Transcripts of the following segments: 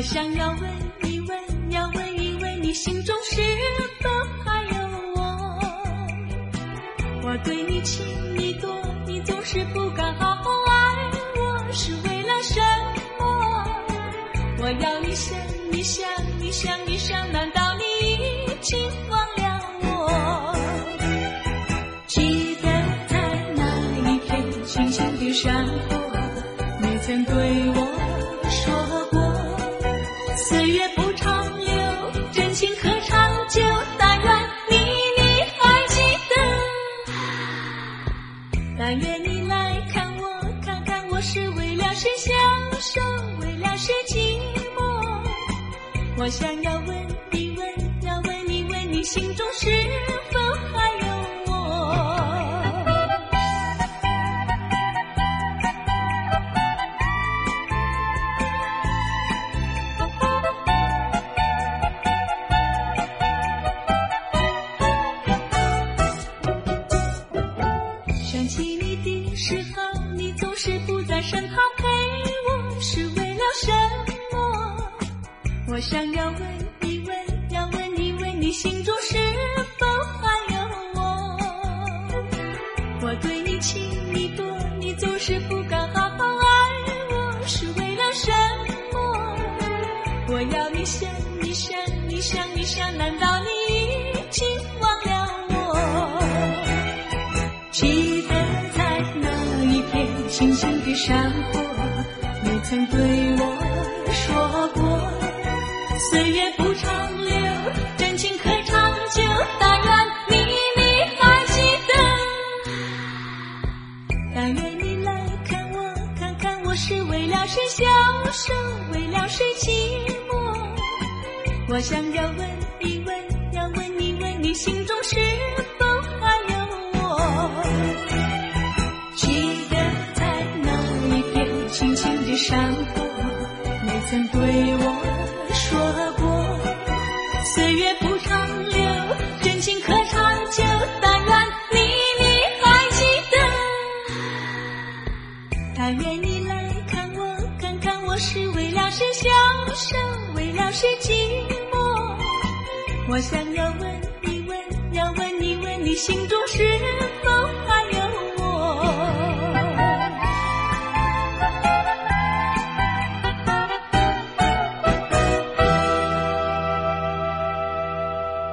我想要问是寂寞。我想要问你问，要问你问，你心中是一片青青的山坡，你曾对我说过，岁月不长留，真情可长久。但愿你你还记得，但愿你来看我，看看我是为了谁消瘦，为了谁寂寞。我想要问一问，要问一问，你心中是曾对我说过，岁月不长留，真情可长久。但愿你你还记得，但愿你来看我，看看我是为了谁享受，为了谁寂寞。我想要问一问，要问一问，你心中是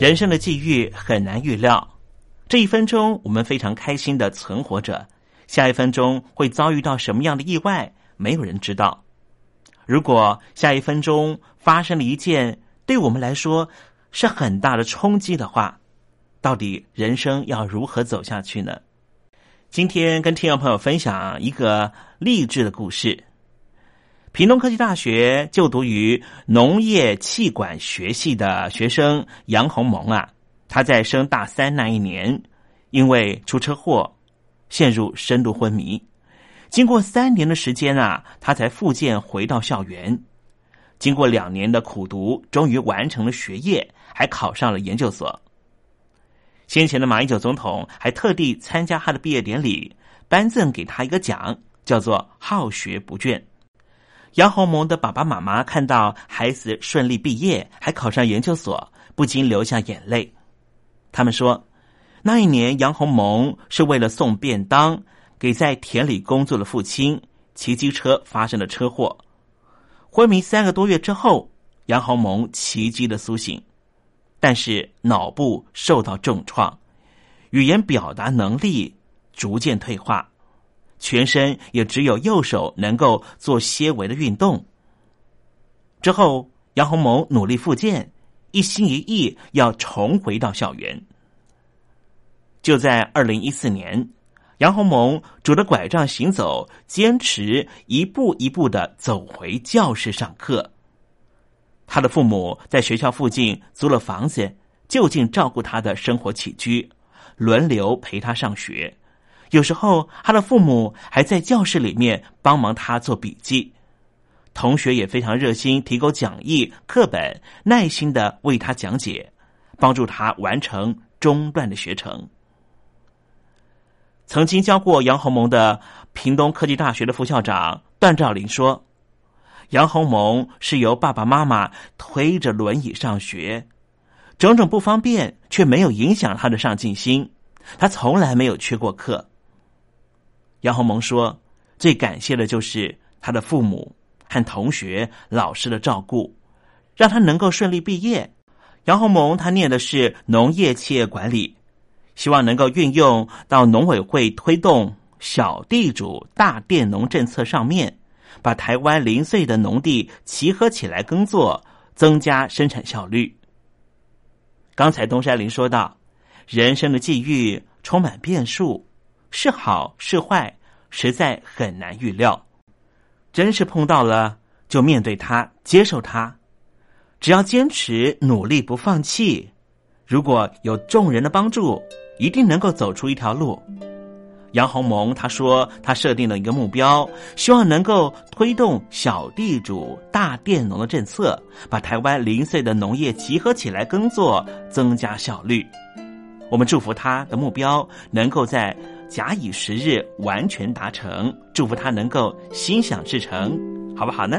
人生的际遇很难预料，这一分钟我们非常开心的存活着，下一分钟会遭遇到什么样的意外，没有人知道。如果下一分钟发生了一件对我们来说是很大的冲击的话，到底人生要如何走下去呢？今天跟听众朋友分享一个励志的故事。屏东科技大学就读于农业气管学系的学生杨洪蒙啊，他在升大三那一年，因为出车祸陷入深度昏迷，经过三年的时间啊，他才复健回到校园。经过两年的苦读，终于完成了学业，还考上了研究所。先前的马英九总统还特地参加他的毕业典礼，颁赠给他一个奖，叫做“好学不倦”。杨洪蒙的爸爸妈妈看到孩子顺利毕业，还考上研究所，不禁流下眼泪。他们说，那一年杨洪蒙是为了送便当给在田里工作的父亲，骑机车发生了车祸，昏迷三个多月之后，杨洪蒙奇迹的苏醒，但是脑部受到重创，语言表达能力逐渐退化。全身也只有右手能够做些微的运动。之后，杨洪蒙努力复健，一心一意要重回到校园。就在二零一四年，杨洪蒙拄着拐杖行走，坚持一步一步的走回教室上课。他的父母在学校附近租了房子，就近照顾他的生活起居，轮流陪他上学。有时候，他的父母还在教室里面帮忙他做笔记，同学也非常热心，提供讲义、课本，耐心的为他讲解，帮助他完成中断的学程。曾经教过杨鸿蒙的屏东科技大学的副校长段兆林说：“杨鸿蒙是由爸爸妈妈推着轮椅上学，种种不方便却没有影响他的上进心，他从来没有缺过课。”杨洪蒙说：“最感谢的就是他的父母和同学、老师的照顾，让他能够顺利毕业。”杨洪蒙他念的是农业企业管理，希望能够运用到农委会推动小地主大佃农政策上面，把台湾零碎的农地集合起来耕作，增加生产效率。刚才东山林说到，人生的际遇充满变数。是好是坏，实在很难预料。真是碰到了，就面对它，接受它。只要坚持努力，不放弃。如果有众人的帮助，一定能够走出一条路。杨鸿蒙他说，他设定了一个目标，希望能够推动小地主大佃农的政策，把台湾零碎的农业集合起来耕作，增加效率。我们祝福他的目标能够在。假以时日，完全达成。祝福他能够心想事成，好不好呢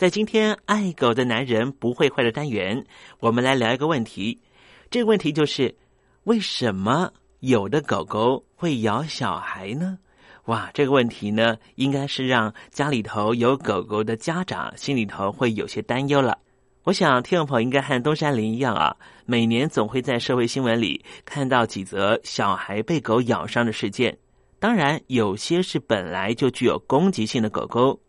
在今天爱狗的男人不会坏的单元，我们来聊一个问题。这个问题就是为什么有的狗狗会咬小孩呢？哇，这个问题呢，应该是让家里头有狗狗的家长心里头会有些担忧了。我想，听众朋友应该和东山林一样啊，每年总会在社会新闻里看到几则小孩被狗咬伤的事件。当然，有些是本来就具有攻击性的狗狗，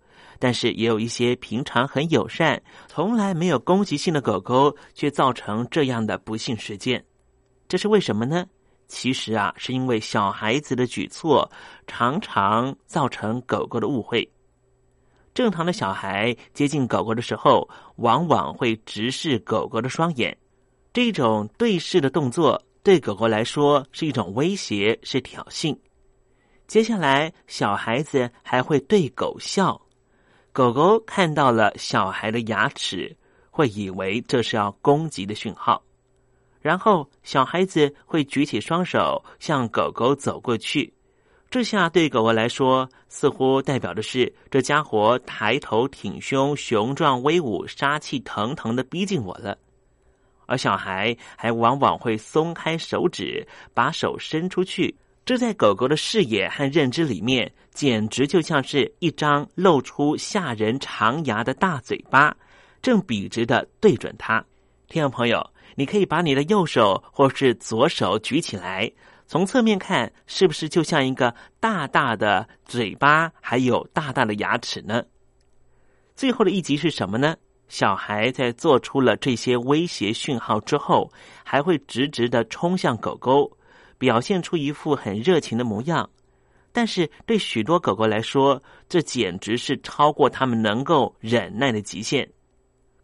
但是也有一些平常很友善、从来没有攻击性的狗狗，却造成这样的不幸事件。这是为什么呢？其实啊，是因为小孩子的举措常常造成狗狗的误会。正常的小孩接近狗狗的时候，往往会直视狗狗的双眼。这种对视的动作对狗狗来说是一种威胁，是挑衅。接下来，小孩子还会对狗笑。狗狗看到了小孩的牙齿，会以为这是要攻击的讯号。然后，小孩子会举起双手向狗狗走过去。这下对狗狗来说，似乎代表的是这家伙抬头挺胸、雄壮威武、杀气腾腾的逼近我了。而小孩还往往会松开手指，把手伸出去，这在狗狗的视野和认知里面，简直就像是一张露出吓人长牙的大嘴巴，正笔直的对准它。听众朋友，你可以把你的右手或是左手举起来。从侧面看，是不是就像一个大大的嘴巴，还有大大的牙齿呢？最后的一集是什么呢？小孩在做出了这些威胁讯号之后，还会直直的冲向狗狗，表现出一副很热情的模样。但是对许多狗狗来说，这简直是超过他们能够忍耐的极限，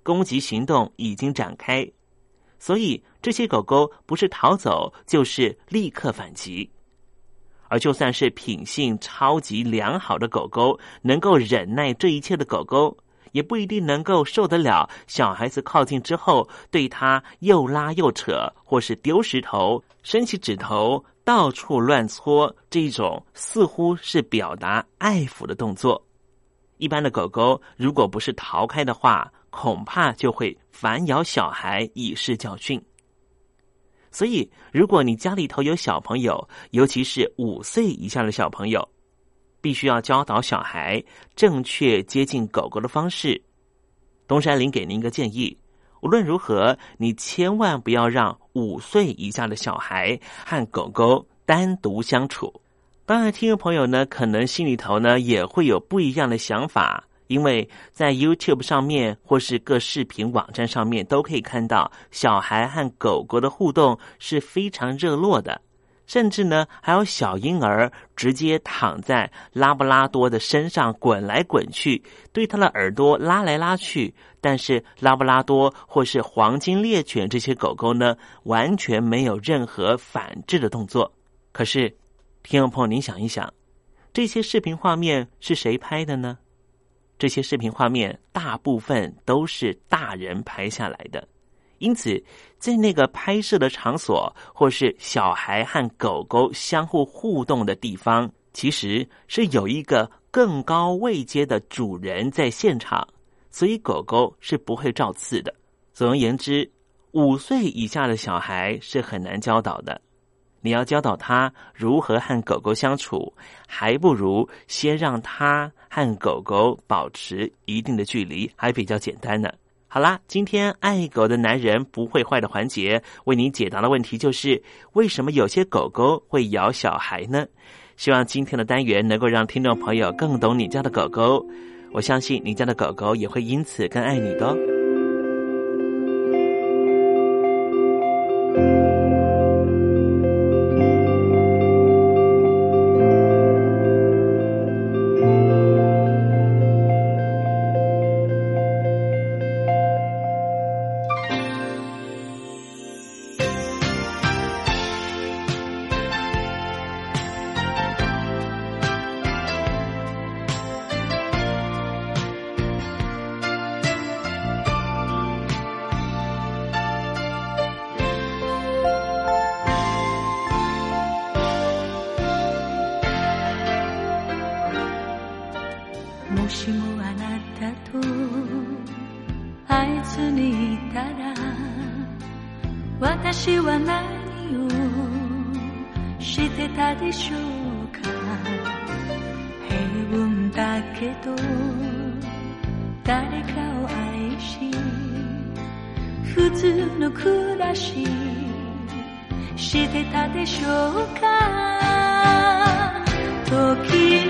攻击行动已经展开。所以，这些狗狗不是逃走，就是立刻反击。而就算是品性超级良好的狗狗，能够忍耐这一切的狗狗，也不一定能够受得了小孩子靠近之后，对它又拉又扯，或是丢石头、伸起指头、到处乱搓这种似乎是表达爱抚的动作。一般的狗狗，如果不是逃开的话，恐怕就会反咬小孩以示教训。所以，如果你家里头有小朋友，尤其是五岁以下的小朋友，必须要教导小孩正确接近狗狗的方式。东山林给您一个建议：无论如何，你千万不要让五岁以下的小孩和狗狗单独相处。当然，听众朋友呢，可能心里头呢也会有不一样的想法。因为在 YouTube 上面或是各视频网站上面，都可以看到小孩和狗狗的互动是非常热络的，甚至呢还有小婴儿直接躺在拉布拉多的身上滚来滚去，对它的耳朵拉来拉去。但是拉布拉多或是黄金猎犬这些狗狗呢，完全没有任何反制的动作。可是，听众朋友，您想一想，这些视频画面是谁拍的呢？这些视频画面大部分都是大人拍下来的，因此在那个拍摄的场所，或是小孩和狗狗相互互动的地方，其实是有一个更高位阶的主人在现场，所以狗狗是不会照刺的。总而言之，五岁以下的小孩是很难教导的。你要教导他如何和狗狗相处，还不如先让他和狗狗保持一定的距离，还比较简单呢。好啦，今天爱狗的男人不会坏的环节，为您解答的问题就是：为什么有些狗狗会咬小孩呢？希望今天的单元能够让听众朋友更懂你家的狗狗，我相信你家的狗狗也会因此更爱你的。ずにいたら私は何をしてたでしょうか？平凡だけど誰かを愛し普通の暮らししてたでしょうか？時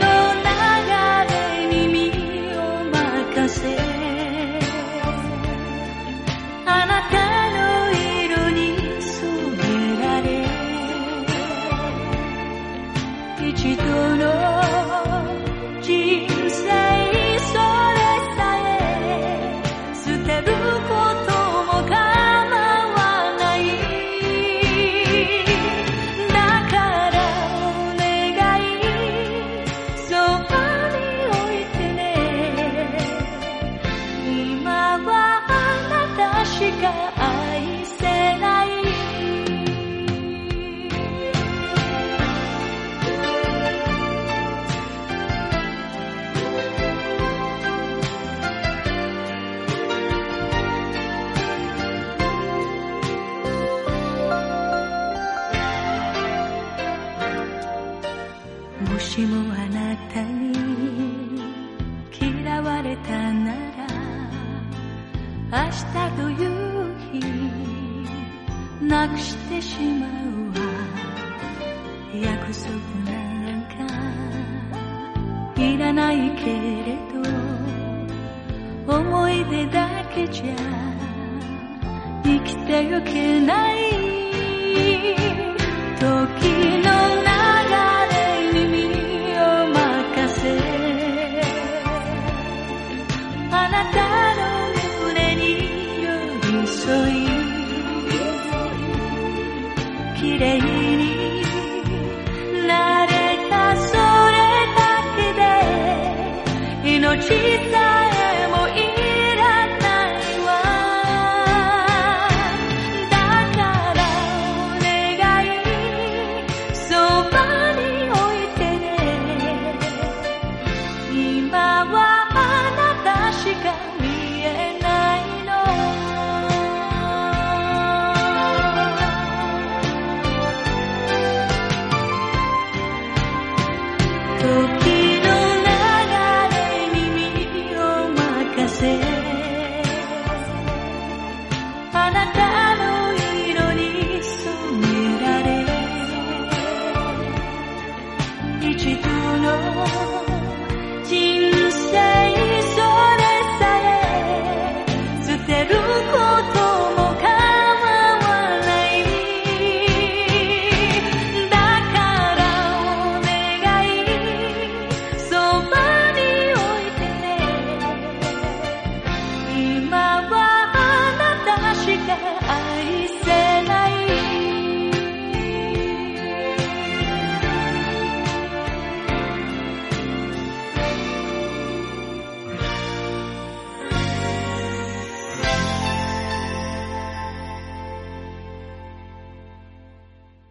思い出だけじゃ生きてゆけない時の